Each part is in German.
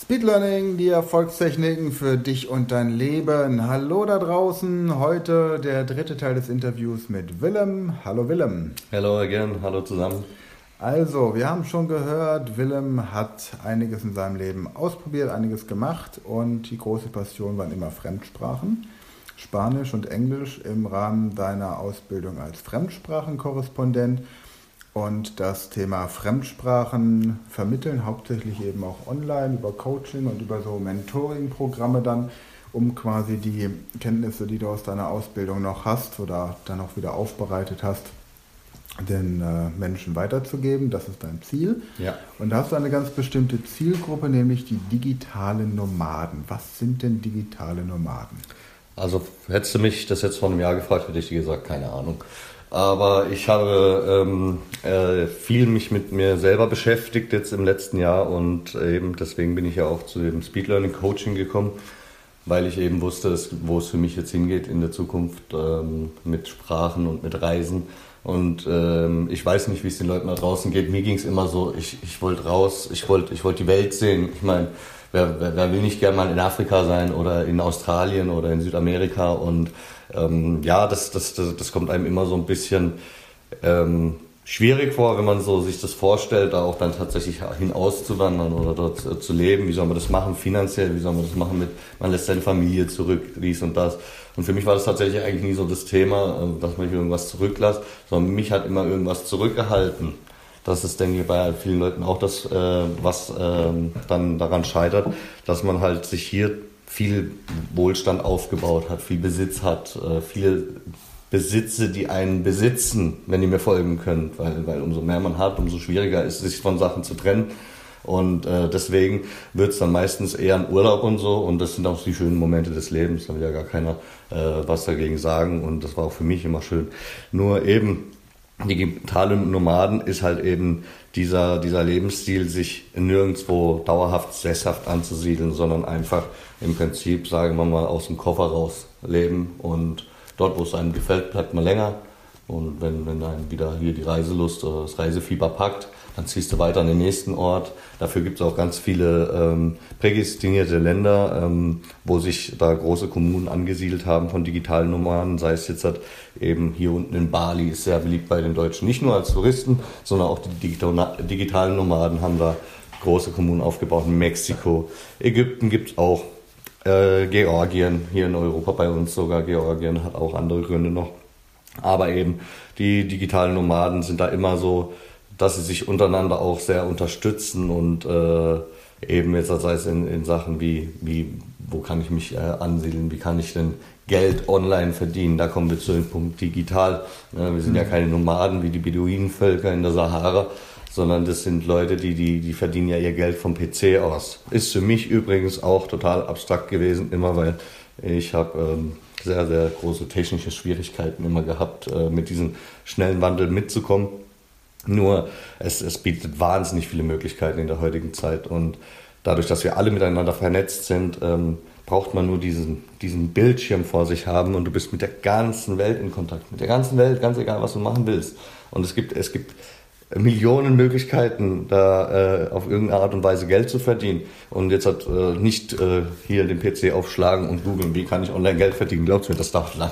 Speed Learning, die Erfolgstechniken für dich und dein Leben. Hallo da draußen. Heute der dritte Teil des Interviews mit Willem. Hallo Willem. Hallo again. Hallo zusammen. Also, wir haben schon gehört, Willem hat einiges in seinem Leben ausprobiert, einiges gemacht und die große Passion waren immer Fremdsprachen. Spanisch und Englisch im Rahmen deiner Ausbildung als Fremdsprachenkorrespondent und das Thema Fremdsprachen vermitteln, hauptsächlich eben auch online über Coaching und über so Mentoring-Programme dann, um quasi die Kenntnisse, die du aus deiner Ausbildung noch hast oder dann auch wieder aufbereitet hast, den äh, Menschen weiterzugeben. Das ist dein Ziel. Ja. Und da hast du eine ganz bestimmte Zielgruppe, nämlich die digitalen Nomaden. Was sind denn digitale Nomaden? Also hättest du mich das jetzt vor einem Jahr gefragt, hätte ich dir gesagt, keine Ahnung. Aber ich habe ähm, äh, viel mich mit mir selber beschäftigt jetzt im letzten Jahr und eben deswegen bin ich ja auch zu dem Speed Learning Coaching gekommen, weil ich eben wusste, wo es für mich jetzt hingeht in der Zukunft ähm, mit Sprachen und mit Reisen. Und ähm, ich weiß nicht, wie es den Leuten da draußen geht. Mir ging es immer so, ich, ich wollte raus, ich wollte ich wollt die Welt sehen. Ich meine, wer, wer, wer will nicht gerne mal in Afrika sein oder in Australien oder in Südamerika und ähm, ja, das, das, das, das kommt einem immer so ein bisschen ähm, schwierig vor, wenn man so sich das vorstellt, da auch dann tatsächlich hinauszuwandern oder dort äh, zu leben. Wie soll man das machen finanziell? Wie soll man das machen mit, man lässt seine Familie zurück, dies und das. Und für mich war das tatsächlich eigentlich nie so das Thema, äh, dass man irgendwas zurücklässt, sondern mich hat immer irgendwas zurückgehalten. Das ist, denke ich, bei vielen Leuten auch das, äh, was äh, dann daran scheitert, dass man halt sich hier viel Wohlstand aufgebaut hat, viel Besitz hat, äh, viele Besitze, die einen besitzen, wenn die mir folgen können. Weil, weil umso mehr man hat, umso schwieriger ist es, sich von Sachen zu trennen. Und äh, deswegen wird es dann meistens eher ein Urlaub und so. Und das sind auch die schönen Momente des Lebens. Da will ja gar keiner äh, was dagegen sagen. Und das war auch für mich immer schön. Nur eben, digitale Nomaden ist halt eben dieser, dieser Lebensstil, sich nirgendwo dauerhaft sesshaft anzusiedeln, sondern einfach im Prinzip, sagen wir mal, aus dem Koffer raus leben und dort, wo es einem gefällt, bleibt man länger. Und wenn, wenn einem wieder hier die Reiselust oder das Reisefieber packt, dann ziehst du weiter an den nächsten Ort. Dafür gibt es auch ganz viele ähm, prädestinierte Länder, ähm, wo sich da große Kommunen angesiedelt haben von digitalen Nomaden, sei es jetzt halt eben hier unten in Bali, ist sehr beliebt bei den Deutschen, nicht nur als Touristen, sondern auch die digitalen Nomaden haben da große Kommunen aufgebaut. In Mexiko, Ägypten gibt es auch, äh, Georgien, hier in Europa bei uns sogar, Georgien hat auch andere Gründe noch. Aber eben die digitalen Nomaden sind da immer so dass sie sich untereinander auch sehr unterstützen und äh, eben jetzt sei es in, in Sachen wie, wie, wo kann ich mich äh, ansiedeln, wie kann ich denn Geld online verdienen, da kommen wir zu dem Punkt digital. Ja, wir sind mhm. ja keine Nomaden wie die Beduinenvölker in der Sahara, sondern das sind Leute, die, die, die verdienen ja ihr Geld vom PC aus. Ist für mich übrigens auch total abstrakt gewesen, immer weil ich habe ähm, sehr, sehr große technische Schwierigkeiten immer gehabt, äh, mit diesem schnellen Wandel mitzukommen. Nur es, es bietet wahnsinnig viele Möglichkeiten in der heutigen Zeit und dadurch, dass wir alle miteinander vernetzt sind, ähm, braucht man nur diesen, diesen Bildschirm vor sich haben und du bist mit der ganzen Welt in Kontakt, mit der ganzen Welt, ganz egal, was du machen willst. Und es gibt, es gibt Millionen Möglichkeiten, da äh, auf irgendeine Art und Weise Geld zu verdienen. Und jetzt hat äh, nicht äh, hier den PC aufschlagen und googeln, wie kann ich online Geld verdienen. Glaubt mir, das dauert lang.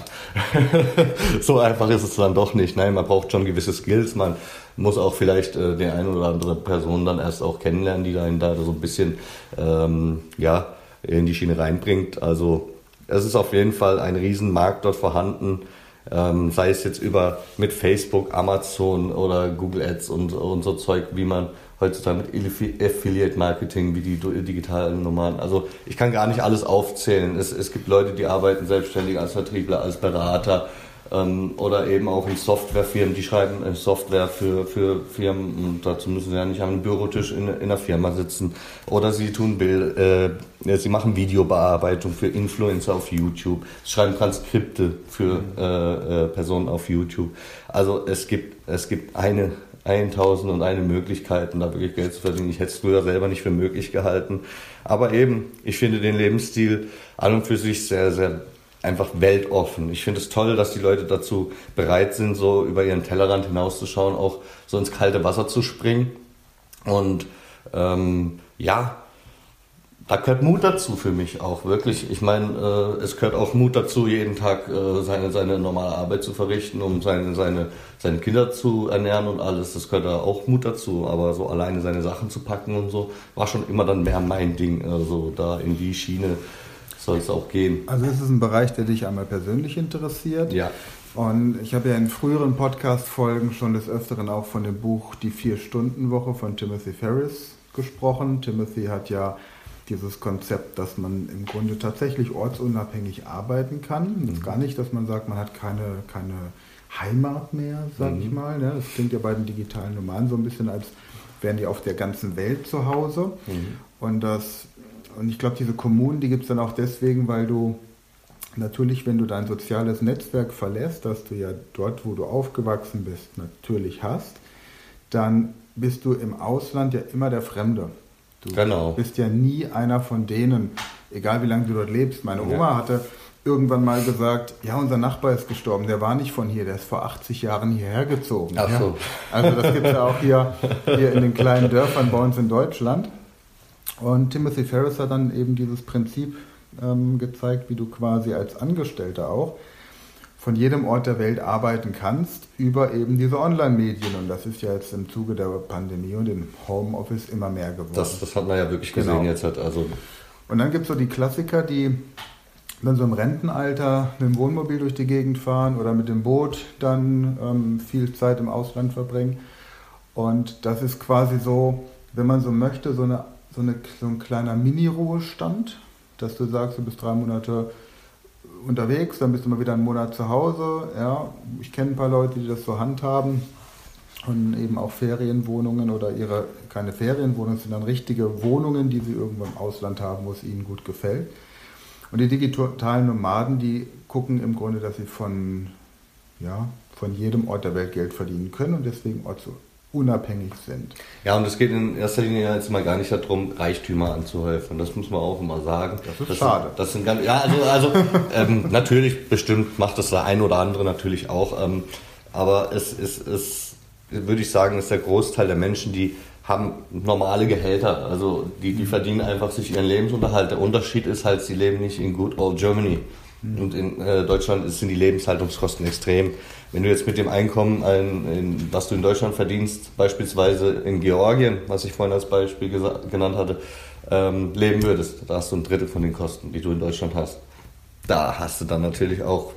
so einfach ist es dann doch nicht. Nein, man braucht schon gewisse Skills. Man muss auch vielleicht äh, die eine oder andere Person dann erst auch kennenlernen, die da, da so ein bisschen ähm, ja, in die Schiene reinbringt. Also es ist auf jeden Fall ein Riesenmarkt dort vorhanden ähm, sei es jetzt über mit Facebook, Amazon oder Google Ads und, und so Zeug, wie man heutzutage mit Affiliate Marketing, wie die digitalen Nomaden. Also ich kann gar nicht alles aufzählen. Es, es gibt Leute, die arbeiten selbstständig als Vertriebler, als Berater ähm, oder eben auch in Softwarefirmen, die schreiben äh, Software für, für Firmen und dazu müssen sie ja nicht am Bürotisch in, in einer Firma sitzen. Oder sie tun Bild, äh, sie machen Videobearbeitung für Influencer auf YouTube, schreiben Transkripte für äh, äh, Personen auf YouTube. Also es gibt, es gibt eine 1000 und eine Möglichkeiten, da wirklich Geld zu verdienen. Ich hätte es früher selber nicht für möglich gehalten. Aber eben, ich finde den Lebensstil an und für sich sehr, sehr einfach weltoffen. Ich finde es toll, dass die Leute dazu bereit sind, so über ihren Tellerrand hinauszuschauen, auch so ins kalte Wasser zu springen. Und ähm, ja, da gehört Mut dazu für mich auch, wirklich. Ich meine, äh, es gehört auch Mut dazu, jeden Tag äh, seine, seine normale Arbeit zu verrichten, um seine, seine, seine Kinder zu ernähren und alles. Das gehört da auch Mut dazu. Aber so alleine seine Sachen zu packen und so, war schon immer dann mehr mein Ding. Also da in die Schiene soll es auch gehen. Also ist es ein Bereich, der dich einmal persönlich interessiert. Ja. Und ich habe ja in früheren Podcast-Folgen schon des Öfteren auch von dem Buch Die Vier-Stunden-Woche von Timothy Ferris gesprochen. Timothy hat ja dieses Konzept, dass man im Grunde tatsächlich ortsunabhängig arbeiten kann. Mhm. gar nicht, dass man sagt, man hat keine, keine Heimat mehr, sag mhm. ich mal. Ne? Das klingt ja bei den digitalen Nomaden so ein bisschen, als wären die auf der ganzen Welt zu Hause. Mhm. Und, das, und ich glaube, diese Kommunen, die gibt es dann auch deswegen, weil du natürlich, wenn du dein soziales Netzwerk verlässt, das du ja dort, wo du aufgewachsen bist, natürlich hast, dann bist du im Ausland ja immer der Fremde. Du genau. bist ja nie einer von denen, egal wie lange du dort lebst. Meine Oma ja. hatte irgendwann mal gesagt, ja, unser Nachbar ist gestorben, der war nicht von hier, der ist vor 80 Jahren hierher gezogen. Ach so. Also das gibt es ja auch hier, hier in den kleinen Dörfern bei uns in Deutschland. Und Timothy Ferris hat dann eben dieses Prinzip ähm, gezeigt, wie du quasi als Angestellter auch von jedem Ort der Welt arbeiten kannst über eben diese Online-Medien. Und das ist ja jetzt im Zuge der Pandemie und dem Homeoffice immer mehr geworden. Das, das hat man ja wirklich gesehen genau. jetzt. Halt also. Und dann gibt es so die Klassiker, die dann so im Rentenalter mit dem Wohnmobil durch die Gegend fahren oder mit dem Boot dann ähm, viel Zeit im Ausland verbringen. Und das ist quasi so, wenn man so möchte, so, eine, so, eine, so ein kleiner Mini-Ruhestand, dass du sagst, du bist drei Monate unterwegs, dann bist du mal wieder einen Monat zu Hause. Ja, ich kenne ein paar Leute, die das so handhaben und eben auch Ferienwohnungen oder ihre, keine Ferienwohnungen, sondern richtige Wohnungen, die sie irgendwo im Ausland haben, wo es ihnen gut gefällt. Und die digitalen Nomaden, die gucken im Grunde, dass sie von, ja, von jedem Ort der Welt Geld verdienen können und deswegen Ort unabhängig sind. Ja, und es geht in erster Linie jetzt mal gar nicht darum, Reichtümer anzuhäufen. Das muss man auch immer sagen. Das ist das schade. Sind, das sind ganz, ja, also, also ähm, natürlich bestimmt macht das der ein oder andere natürlich auch. Ähm, aber es ist, es, würde ich sagen, ist der Großteil der Menschen, die haben normale Gehälter. Also die, die verdienen einfach sich ihren Lebensunterhalt. Der Unterschied ist halt, sie leben nicht in good old Germany. Und in äh, Deutschland sind die Lebenshaltungskosten extrem. Wenn du jetzt mit dem Einkommen, ein, in, was du in Deutschland verdienst, beispielsweise in Georgien, was ich vorhin als Beispiel genannt hatte, ähm, leben würdest, da hast du ein Drittel von den Kosten, die du in Deutschland hast. Da hast du dann natürlich auch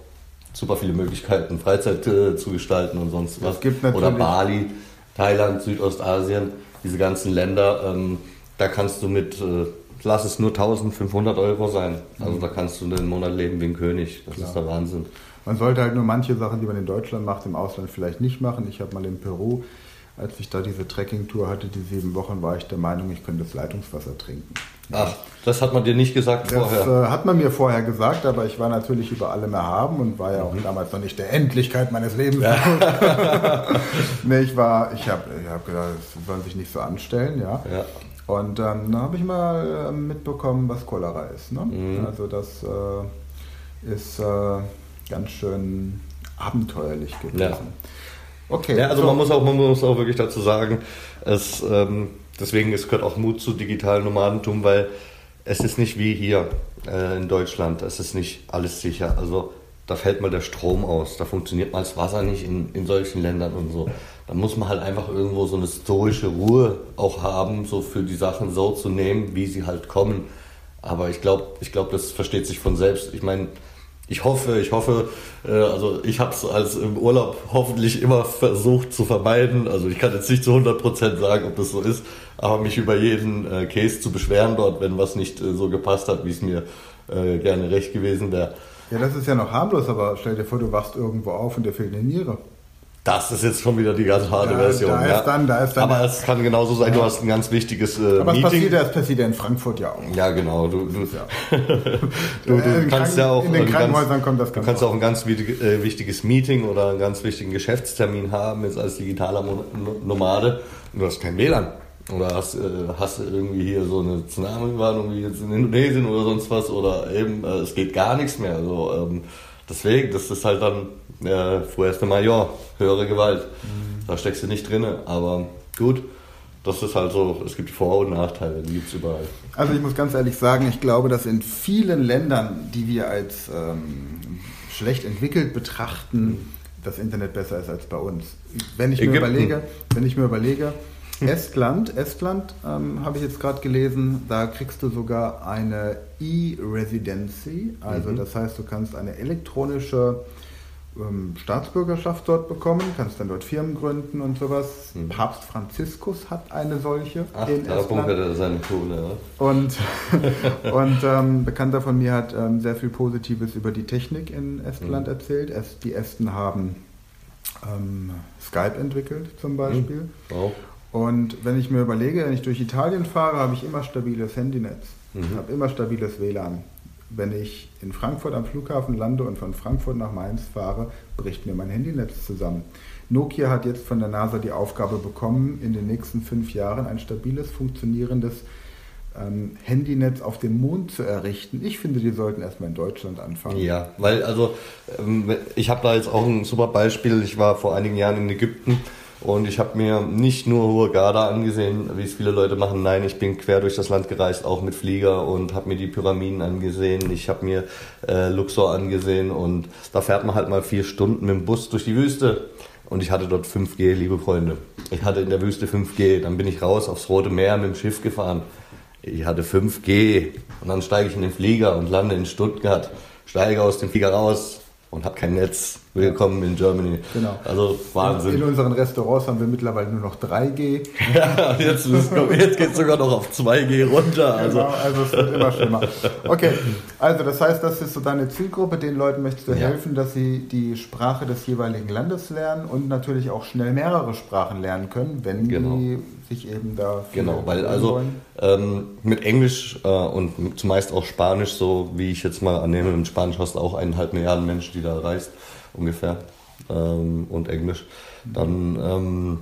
super viele Möglichkeiten, Freizeit äh, zu gestalten und sonst was. Oder Bali, Thailand, Südostasien, diese ganzen Länder, ähm, da kannst du mit, äh, lass es nur 1500 Euro sein. Also mhm. da kannst du den Monat leben wie ein König. Das Klar. ist der Wahnsinn. Man sollte halt nur manche Sachen, die man in Deutschland macht, im Ausland vielleicht nicht machen. Ich habe mal in Peru, als ich da diese Trekkingtour hatte, die sieben Wochen, war ich der Meinung, ich könnte das Leitungswasser trinken. Ach, das hat man dir nicht gesagt das, vorher? Das äh, hat man mir vorher gesagt, aber ich war natürlich über allem erhaben und war ja auch mhm. damals noch nicht der Endlichkeit meines Lebens. Ja. nee, ich war, ich habe ich hab gedacht, das sollen sich nicht so anstellen, ja. ja. Und ähm, dann habe ich mal äh, mitbekommen, was Cholera ist. Ne? Mhm. Also das äh, ist äh, ganz schön abenteuerlich gewesen. Ja. Okay. Ja, also so. man muss auch, man muss auch wirklich dazu sagen, es, ähm, deswegen es gehört auch Mut zu digitalen Nomadentum, weil es ist nicht wie hier äh, in Deutschland, es ist nicht alles sicher. Also da fällt mal der Strom aus, da funktioniert mal das Wasser nicht in, in solchen Ländern und so. Da muss man halt einfach irgendwo so eine stoische Ruhe auch haben, so für die Sachen so zu nehmen, wie sie halt kommen. Aber ich glaube, ich glaube, das versteht sich von selbst. Ich meine, ich hoffe, ich hoffe, äh, also ich habe es als im Urlaub hoffentlich immer versucht zu vermeiden. Also ich kann jetzt nicht zu 100% sagen, ob das so ist, aber mich über jeden äh, Case zu beschweren dort, wenn was nicht äh, so gepasst hat, wie es mir gerne recht gewesen wäre. Ja, das ist ja noch harmlos, aber stell dir vor, du wachst irgendwo auf und dir fehlt eine Niere. Das ist jetzt schon wieder die ganz harte da, Version. Da ja. dann, da ist dann Aber es kann genauso sein, ja. du hast ein ganz wichtiges äh, Aber es passiert ja, es passiert ja in Frankfurt ja auch. Ja, genau. Du, du, ja. du, du kannst ja auch in den Krankenhäusern ganz, kommt das ganz Du kannst auch ein ganz äh, wichtiges Meeting oder einen ganz wichtigen Geschäftstermin haben, jetzt als digitaler Nomade und du hast kein WLAN. Oder hast, äh, hast du irgendwie hier so eine Tsunami-Warnung wie jetzt in Indonesien oder sonst was oder eben, äh, es geht gar nichts mehr. Also, ähm, deswegen, das ist halt dann äh, vorerst einmal, ja, höhere Gewalt. Mhm. Da steckst du nicht drin, aber gut. das ist halt so, es gibt Vor- und Nachteile, die gibt es überall. Also ich muss ganz ehrlich sagen, ich glaube, dass in vielen Ländern, die wir als ähm, schlecht entwickelt betrachten, das Internet besser ist als bei uns. Wenn ich mir überlege, wenn ich mir überlege, Estland, Estland ähm, habe ich jetzt gerade gelesen, da kriegst du sogar eine E-Residency, also mhm. das heißt, du kannst eine elektronische ähm, Staatsbürgerschaft dort bekommen, kannst dann dort Firmen gründen und sowas. Mhm. Papst Franziskus hat eine solche Ach, in da Estland. er seine. Ja. Und, und ähm, Bekannter von mir hat ähm, sehr viel Positives über die Technik in Estland mhm. erzählt. Es, die Esten haben ähm, Skype entwickelt zum Beispiel. Mhm. Wow. Und wenn ich mir überlege, wenn ich durch Italien fahre, habe ich immer stabiles Handynetz. Ich mhm. habe immer stabiles WLAN. Wenn ich in Frankfurt am Flughafen lande und von Frankfurt nach Mainz fahre, bricht mir mein Handynetz zusammen. Nokia hat jetzt von der NASA die Aufgabe bekommen, in den nächsten fünf Jahren ein stabiles, funktionierendes ähm, Handynetz auf dem Mond zu errichten. Ich finde, die sollten erstmal in Deutschland anfangen. Ja, weil also ähm, ich habe da jetzt auch ein super Beispiel. Ich war vor einigen Jahren in Ägypten und ich habe mir nicht nur Hurghada angesehen, wie es viele Leute machen. Nein, ich bin quer durch das Land gereist, auch mit Flieger und habe mir die Pyramiden angesehen. Ich habe mir äh, Luxor angesehen und da fährt man halt mal vier Stunden mit dem Bus durch die Wüste. Und ich hatte dort 5G, liebe Freunde. Ich hatte in der Wüste 5G. Dann bin ich raus aufs Rote Meer mit dem Schiff gefahren. Ich hatte 5G. Und dann steige ich in den Flieger und lande in Stuttgart. Steige aus dem Flieger raus und habe kein Netz. Willkommen in Germany. Genau. Also Wahnsinn. In unseren Restaurants haben wir mittlerweile nur noch 3G. ja, jetzt, jetzt geht es sogar noch auf 2G runter. Also. Genau, also es wird immer schlimmer. Okay, also das heißt, das ist so deine Zielgruppe. Den Leuten möchtest du ja. helfen, dass sie die Sprache des jeweiligen Landes lernen und natürlich auch schnell mehrere Sprachen lernen können, wenn genau. die sich eben da Genau, weil also ähm, mit Englisch äh, und zumeist auch Spanisch, so wie ich jetzt mal annehme, im Spanisch hast du auch eineinhalb Milliarden Menschen, die da reist ungefähr ähm, und Englisch, dann ähm,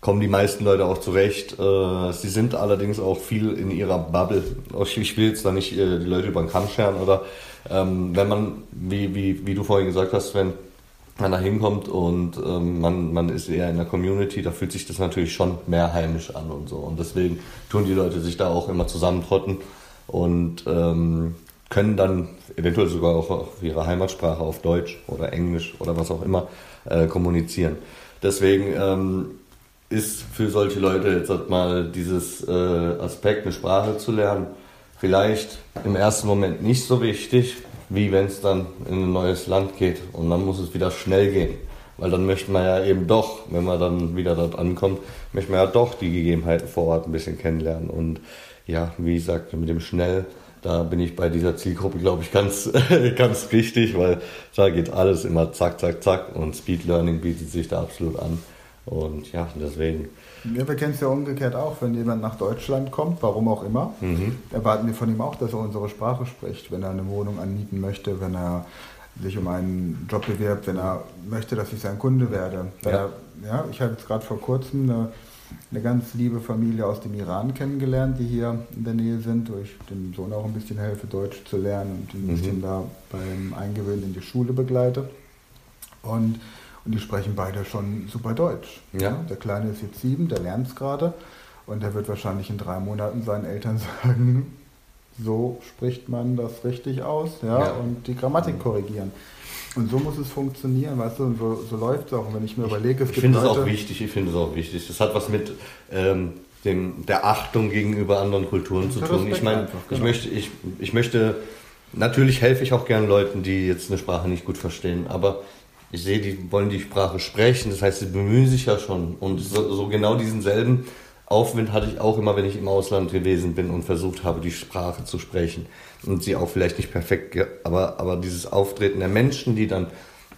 kommen die meisten Leute auch zurecht. Äh, sie sind allerdings auch viel in ihrer Bubble. Ich will jetzt da nicht äh, die Leute über den Kamm scheren oder ähm, wenn man, wie, wie, wie du vorhin gesagt hast, wenn man da hinkommt und ähm, man, man ist eher in der Community, da fühlt sich das natürlich schon mehr heimisch an und so. Und deswegen tun die Leute sich da auch immer zusammentrotten und ähm, können dann eventuell sogar auch auf ihre Heimatsprache, auf Deutsch oder Englisch oder was auch immer, äh, kommunizieren. Deswegen ähm, ist für solche Leute jetzt halt mal dieses äh, Aspekt, eine Sprache zu lernen, vielleicht im ersten Moment nicht so wichtig, wie wenn es dann in ein neues Land geht und dann muss es wieder schnell gehen. Weil dann möchte man ja eben doch, wenn man dann wieder dort ankommt, möchte man ja doch die Gegebenheiten vor Ort ein bisschen kennenlernen. Und ja, wie gesagt, mit dem schnell da bin ich bei dieser Zielgruppe, glaube ich, ganz, ganz richtig, weil da geht alles immer zack, zack, zack und Speed Learning bietet sich da absolut an. Und ja, deswegen. Ja, wir kennen es ja umgekehrt auch, wenn jemand nach Deutschland kommt, warum auch immer, mhm. erwarten wir von ihm auch, dass er unsere Sprache spricht, wenn er eine Wohnung anmieten möchte, wenn er sich um einen Job bewirbt, wenn er möchte, dass ich sein Kunde werde. Ja. Er, ja ich habe jetzt gerade vor kurzem eine eine ganz liebe Familie aus dem Iran kennengelernt, die hier in der Nähe sind, wo ich dem Sohn auch ein bisschen helfe, Deutsch zu lernen und ihn ein bisschen mhm. da beim Eingewöhnen in die Schule begleite. Und, und die sprechen beide schon super Deutsch. Ja. Der Kleine ist jetzt sieben, der lernt es gerade und der wird wahrscheinlich in drei Monaten seinen Eltern sagen, so spricht man das richtig aus ja, ja. und die Grammatik korrigieren. Und so muss es funktionieren, weißt du, und so, so läuft es auch. Und wenn ich mir überlege, es ich gibt. Ich finde es auch wichtig, ich finde es auch wichtig. Das hat was mit ähm, dem, der Achtung gegenüber anderen Kulturen zu tun. Ich meine, genau. ich, möchte, ich, ich möchte, natürlich helfe ich auch gern Leuten, die jetzt eine Sprache nicht gut verstehen, aber ich sehe, die wollen die Sprache sprechen, das heißt, sie bemühen sich ja schon. Und so, so genau diesen selben Aufwind hatte ich auch immer, wenn ich im Ausland gewesen bin und versucht habe, die Sprache zu sprechen. Und sie auch vielleicht nicht perfekt, aber, aber dieses Auftreten der Menschen, die dann,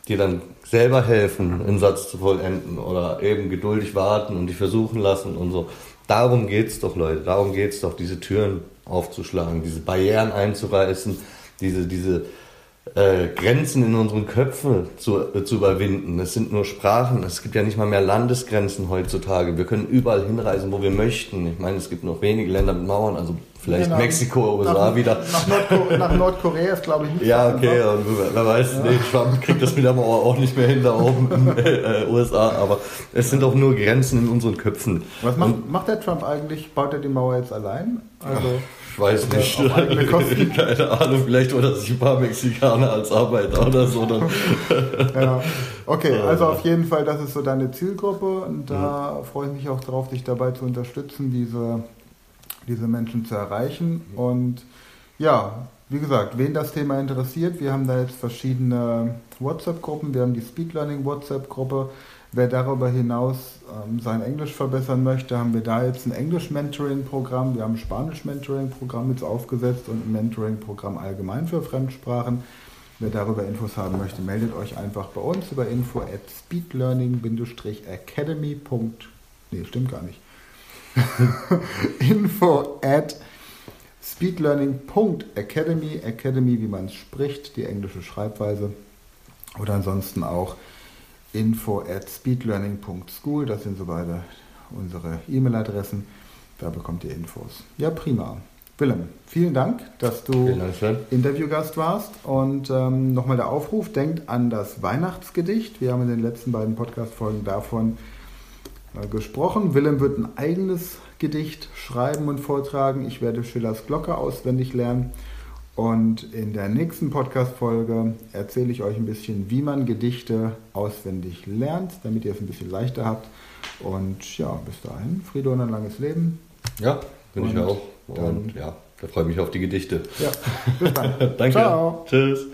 die dann selber helfen, einen Satz zu vollenden oder eben geduldig warten und die versuchen lassen und so. Darum geht's doch, Leute. Darum geht's doch, diese Türen aufzuschlagen, diese Barrieren einzureißen, diese, diese, äh, Grenzen in unseren Köpfen zu, äh, zu überwinden. Es sind nur Sprachen. Es gibt ja nicht mal mehr Landesgrenzen heutzutage. Wir können überall hinreisen, wo wir möchten. Ich meine, es gibt noch wenige Länder mit Mauern, also vielleicht genau. Mexiko, USA nach, wieder. Nach, Nordkorea, nach Nordkorea ist, glaube ich, nicht. Ja, okay, und wer weiß, ja. nee, Trump kriegt das mit der Mauer auch nicht mehr hin da oben in äh, USA, aber es sind auch nur Grenzen in unseren Köpfen. Was macht, macht der Trump eigentlich? Baut er die Mauer jetzt allein? Also, ich weiß nicht. Keine Ahnung, vielleicht oder sich ein paar Mexikaner als Arbeiter oder so. Dann ja. Okay, also auf jeden Fall, das ist so deine Zielgruppe und da mhm. freue ich mich auch drauf, dich dabei zu unterstützen, diese diese Menschen zu erreichen. Und ja, wie gesagt, wen das Thema interessiert, wir haben da jetzt verschiedene WhatsApp-Gruppen. Wir haben die Speed Learning WhatsApp-Gruppe. Wer darüber hinaus ähm, sein Englisch verbessern möchte, haben wir da jetzt ein Englisch-Mentoring-Programm. Wir haben ein Spanisch-Mentoring-Programm jetzt aufgesetzt und ein Mentoring-Programm allgemein für Fremdsprachen. Wer darüber Infos haben möchte, meldet euch einfach bei uns über info at speedlearning-academy. Nee, stimmt gar nicht. info at speedlearning.academy, Academy, wie man es spricht, die englische Schreibweise. Oder ansonsten auch info at speedlearning.school, das sind so beide unsere E-Mail-Adressen. Da bekommt ihr Infos. Ja, prima. Willem, vielen Dank, dass du Interviewgast warst. Und ähm, nochmal der Aufruf, denkt an das Weihnachtsgedicht. Wir haben in den letzten beiden Podcast-Folgen davon gesprochen. Willem wird ein eigenes Gedicht schreiben und vortragen. Ich werde Schillers Glocke auswendig lernen. Und in der nächsten Podcast-Folge erzähle ich euch ein bisschen, wie man Gedichte auswendig lernt, damit ihr es ein bisschen leichter habt. Und ja, bis dahin, Friede und ein langes Leben. Ja, bin und ich auch. Und ja, da freue ich mich auf die Gedichte. Ja, bis dann. Danke. Ciao. Tschüss.